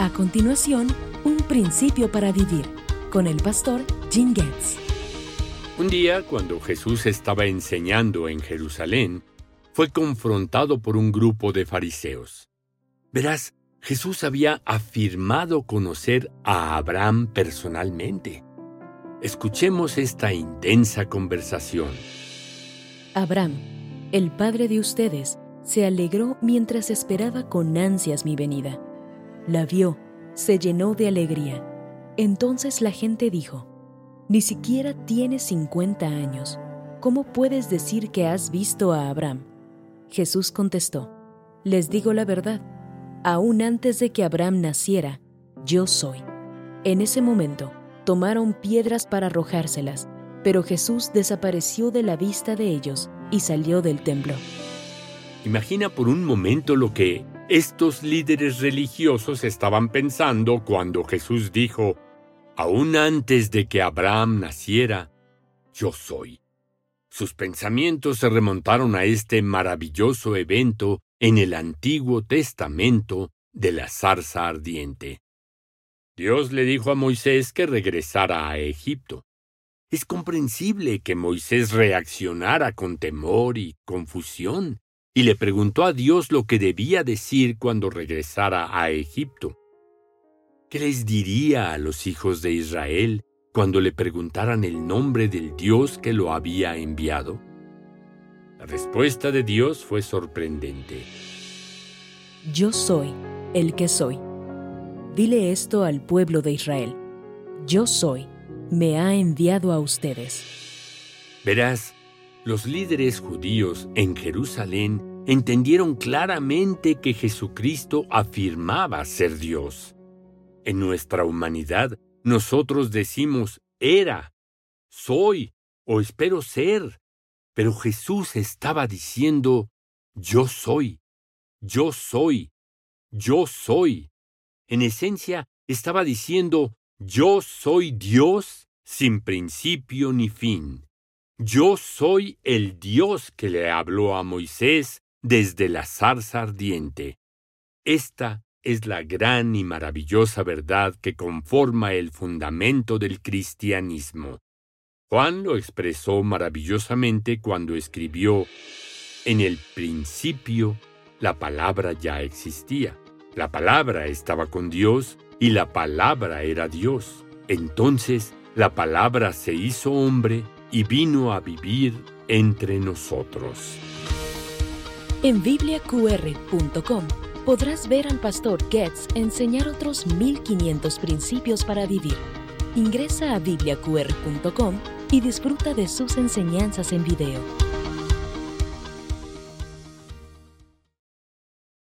A continuación, un principio para vivir con el pastor Jim Getz. Un día, cuando Jesús estaba enseñando en Jerusalén, fue confrontado por un grupo de fariseos. Verás, Jesús había afirmado conocer a Abraham personalmente. Escuchemos esta intensa conversación. Abraham, el padre de ustedes, se alegró mientras esperaba con ansias mi venida. La vio, se llenó de alegría. Entonces la gente dijo, Ni siquiera tienes 50 años. ¿Cómo puedes decir que has visto a Abraham? Jesús contestó, Les digo la verdad, aún antes de que Abraham naciera, yo soy. En ese momento, tomaron piedras para arrojárselas, pero Jesús desapareció de la vista de ellos y salió del templo. Imagina por un momento lo que estos líderes religiosos estaban pensando cuando Jesús dijo, aún antes de que Abraham naciera, yo soy. Sus pensamientos se remontaron a este maravilloso evento en el Antiguo Testamento de la zarza ardiente. Dios le dijo a Moisés que regresara a Egipto. Es comprensible que Moisés reaccionara con temor y confusión y le preguntó a Dios lo que debía decir cuando regresara a Egipto. ¿Qué les diría a los hijos de Israel cuando le preguntaran el nombre del Dios que lo había enviado? La respuesta de Dios fue sorprendente. Yo soy el que soy. Dile esto al pueblo de Israel. Yo soy, me ha enviado a ustedes. Verás, los líderes judíos en Jerusalén entendieron claramente que Jesucristo afirmaba ser Dios. En nuestra humanidad, nosotros decimos era, soy o espero ser, pero Jesús estaba diciendo yo soy, yo soy, yo soy. En esencia, estaba diciendo yo soy Dios sin principio ni fin. Yo soy el Dios que le habló a Moisés desde la zarza ardiente. Esta es la gran y maravillosa verdad que conforma el fundamento del cristianismo. Juan lo expresó maravillosamente cuando escribió, En el principio la palabra ya existía. La palabra estaba con Dios y la palabra era Dios. Entonces la palabra se hizo hombre y vino a vivir entre nosotros. En bibliaqr.com podrás ver al pastor Getz enseñar otros 1500 principios para vivir. Ingresa a bibliaqr.com y disfruta de sus enseñanzas en video.